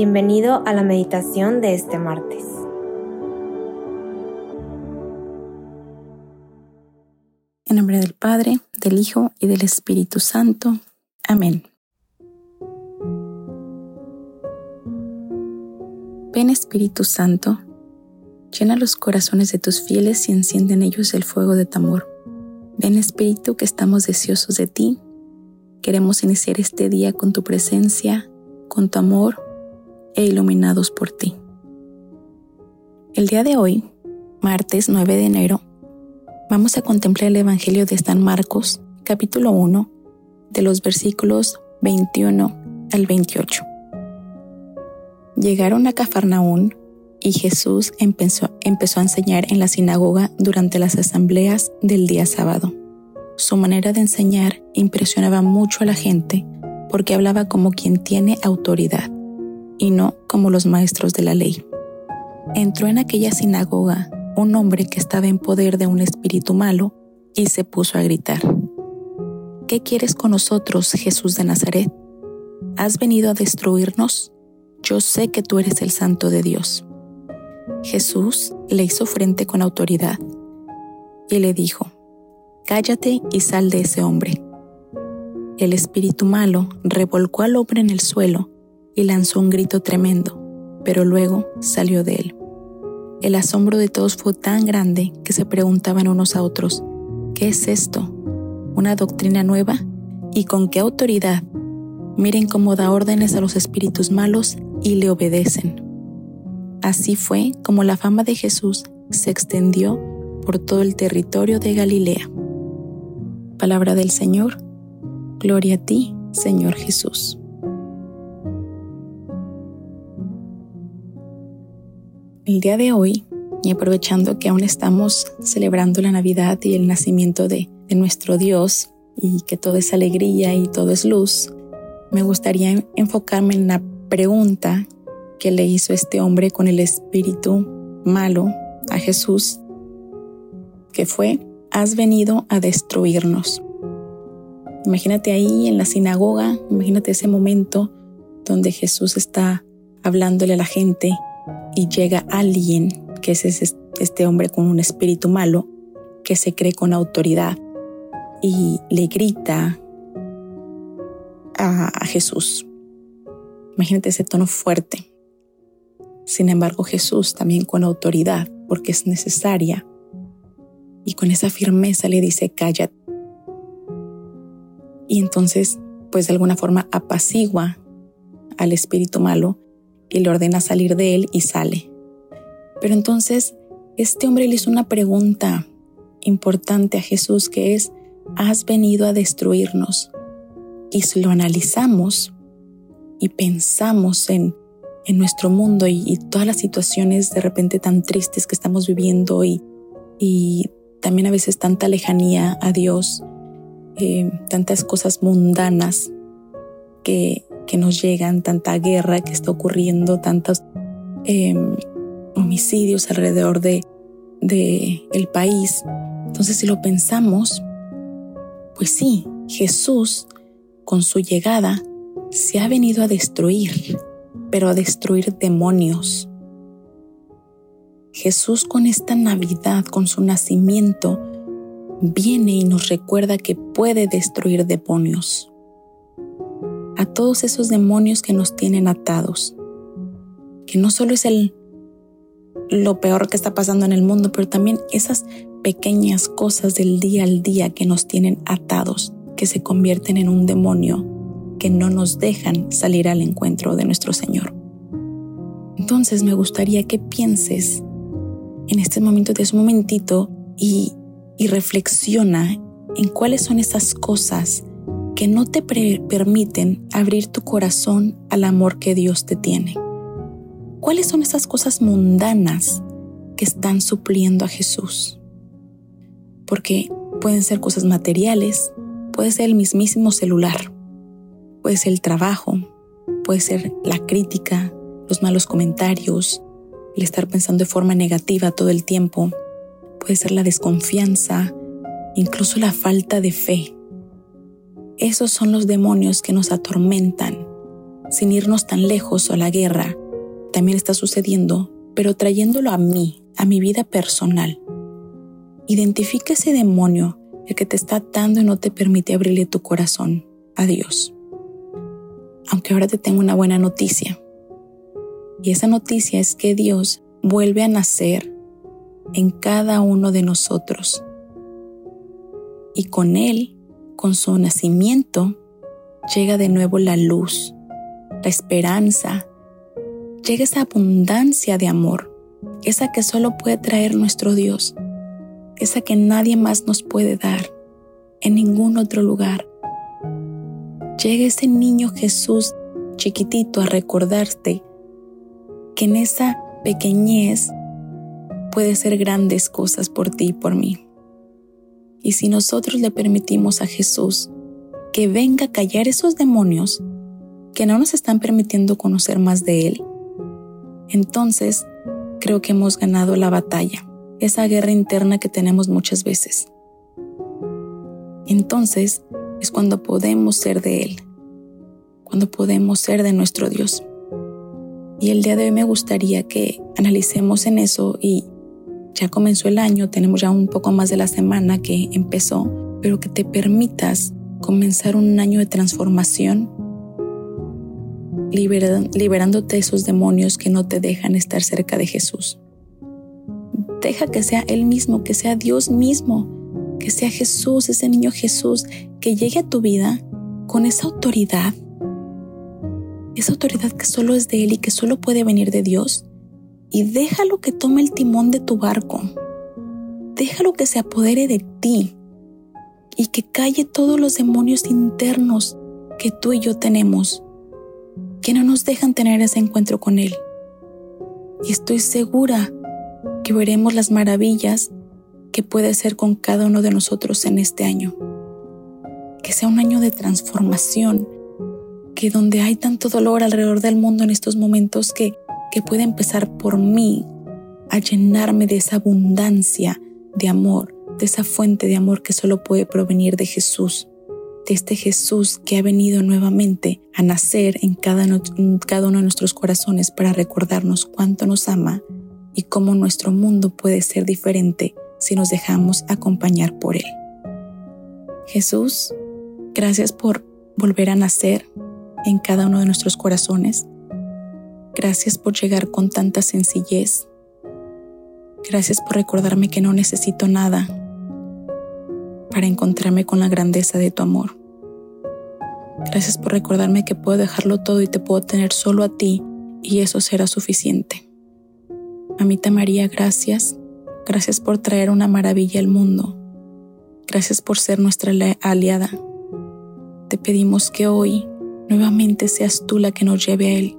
Bienvenido a la meditación de este martes. En nombre del Padre, del Hijo y del Espíritu Santo. Amén. Ven Espíritu Santo, llena los corazones de tus fieles y enciende en ellos el fuego de tu amor. Ven Espíritu que estamos deseosos de ti. Queremos iniciar este día con tu presencia, con tu amor e iluminados por ti. El día de hoy, martes 9 de enero, vamos a contemplar el Evangelio de San Marcos, capítulo 1, de los versículos 21 al 28. Llegaron a Cafarnaún y Jesús empezó, empezó a enseñar en la sinagoga durante las asambleas del día sábado. Su manera de enseñar impresionaba mucho a la gente porque hablaba como quien tiene autoridad y no como los maestros de la ley. Entró en aquella sinagoga un hombre que estaba en poder de un espíritu malo y se puso a gritar. ¿Qué quieres con nosotros, Jesús de Nazaret? ¿Has venido a destruirnos? Yo sé que tú eres el santo de Dios. Jesús le hizo frente con autoridad y le dijo, Cállate y sal de ese hombre. El espíritu malo revolcó al hombre en el suelo y lanzó un grito tremendo, pero luego salió de él. El asombro de todos fue tan grande que se preguntaban unos a otros, ¿qué es esto? ¿Una doctrina nueva? ¿Y con qué autoridad? Miren cómo da órdenes a los espíritus malos y le obedecen. Así fue como la fama de Jesús se extendió por todo el territorio de Galilea. Palabra del Señor, gloria a ti, Señor Jesús. El día de hoy, y aprovechando que aún estamos celebrando la Navidad y el nacimiento de, nuestro Dios, y que todo es alegría y todo es luz, me gustaría enfocarme en la pregunta que le hizo este hombre con el espíritu malo a Jesús, que fue, has venido a destruirnos. Imagínate ahí en la sinagoga, imagínate ese momento donde Jesús está hablándole a la gente y llega alguien, que es este hombre con un espíritu malo, que se cree con autoridad y le grita a, Jesús. Imagínate ese tono fuerte. Sin embargo, Jesús también con autoridad, porque es necesaria, y con esa firmeza le dice, cállate. Y entonces, pues de alguna forma apacigua al espíritu malo y le ordena salir de él y sale. Pero entonces este hombre le hizo una pregunta importante a Jesús que es, has venido a destruirnos. Y si lo analizamos y pensamos en, en nuestro mundo y, todas las situaciones de repente tan tristes que estamos viviendo y, y también a veces tanta lejanía a Dios, eh, tantas cosas mundanas que que nos llegan, tanta guerra que está ocurriendo, tantos em, homicidios alrededor de, de el país. Entonces, si lo pensamos, pues sí, Jesús con su llegada se ha venido a destruir, pero a destruir demonios. Jesús con esta Navidad, con su nacimiento, viene y nos recuerda que puede destruir demonios a todos esos demonios que nos tienen atados. Que no solo es el lo peor que está pasando en el mundo, pero también esas pequeñas cosas del día al día que nos tienen atados, que se convierten en un demonio, que no nos dejan salir al encuentro de nuestro Señor. Entonces me gustaría que pienses en este momento, de un momentito, y, y reflexiona en cuáles son esas cosas que no te permiten abrir tu corazón al amor que Dios te tiene. ¿Cuáles son esas cosas mundanas que están supliendo a Jesús? Porque pueden ser cosas materiales, puede ser el mismísimo celular, puede ser el trabajo, puede ser la crítica, los malos comentarios, el estar pensando de forma negativa todo el tiempo, puede ser la desconfianza, incluso la falta de fe esos son los demonios que nos atormentan sin irnos tan lejos o la guerra, también está sucediendo, pero trayéndolo a mí, a mi vida personal. Identifica ese demonio, el que te está atando y no te permite abrirle tu corazón a Dios. Aunque ahora te tengo una buena noticia. Y esa noticia es que Dios vuelve a nacer en cada uno de nosotros. Y con Él, con su nacimiento, llega de nuevo la luz, la esperanza, llega esa abundancia de amor, esa que solo puede traer nuestro Dios, esa que nadie más nos puede dar en ningún otro lugar. Llega ese niño Jesús chiquitito a recordarte que en esa pequeñez puede ser grandes cosas por ti y por mí. Y si nosotros le permitimos a Jesús que venga a callar esos demonios que no nos están permitiendo conocer más de Él, entonces creo que hemos ganado la batalla, esa guerra interna que tenemos muchas veces. Entonces es cuando podemos ser de Él, cuando podemos ser de nuestro Dios. Y el día de hoy me gustaría que analicemos en eso y ya comenzó el año, tenemos ya un poco más de la semana que empezó, pero que te permitas comenzar un año de transformación, liberándote de esos demonios que no te dejan estar cerca de Jesús. Deja que sea Él mismo, que sea Dios mismo, que sea Jesús, ese niño Jesús, que llegue a tu vida con esa autoridad esa autoridad que solo es de Él y que solo puede venir de Dios, y déjalo que tome el timón de tu barco. Déjalo que se apodere de ti y que calle todos los demonios internos que tú y yo tenemos, que no nos dejan tener ese encuentro con Él. Y estoy segura que veremos las maravillas que puede ser con cada uno de nosotros en este año. Que sea un año de transformación, que donde hay tanto dolor alrededor del mundo en estos momentos que, que puede empezar por mí a llenarme de esa abundancia de amor, de esa fuente de amor que solo puede provenir de Jesús, de este Jesús que ha venido nuevamente a nacer en cada, en cada uno de nuestros corazones para recordarnos cuánto nos ama y cómo nuestro mundo puede ser diferente si nos dejamos acompañar por Él. Jesús, gracias por volver a nacer, en cada uno de nuestros corazones. Gracias por llegar con tanta sencillez. Gracias por recordarme que no necesito nada para encontrarme con la grandeza de tu amor. Gracias por recordarme que puedo dejarlo todo y te puedo tener solo a ti y eso será suficiente. Mamita María, gracias. Gracias por traer una maravilla al mundo. Gracias por ser nuestra aliada. Te pedimos que hoy nuevamente seas tú la que nos lleve a Él.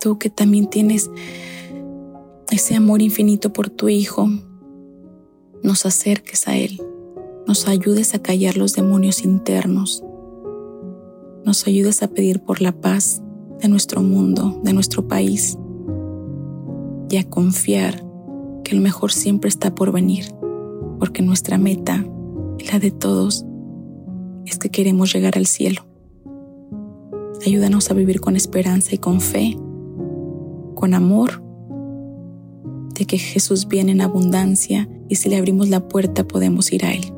Tú que también tienes ese amor infinito por tu Hijo, nos acerques a Él, nos ayudes a callar los demonios internos, nos ayudes a pedir por la paz de nuestro mundo, de nuestro país, y a confiar que el mejor siempre está por venir, porque nuestra meta la de todos es que queremos llegar al cielo. Ayúdanos a vivir con esperanza y con fe, con amor, de que Jesús viene en abundancia y si le abrimos la puerta podemos ir a Él.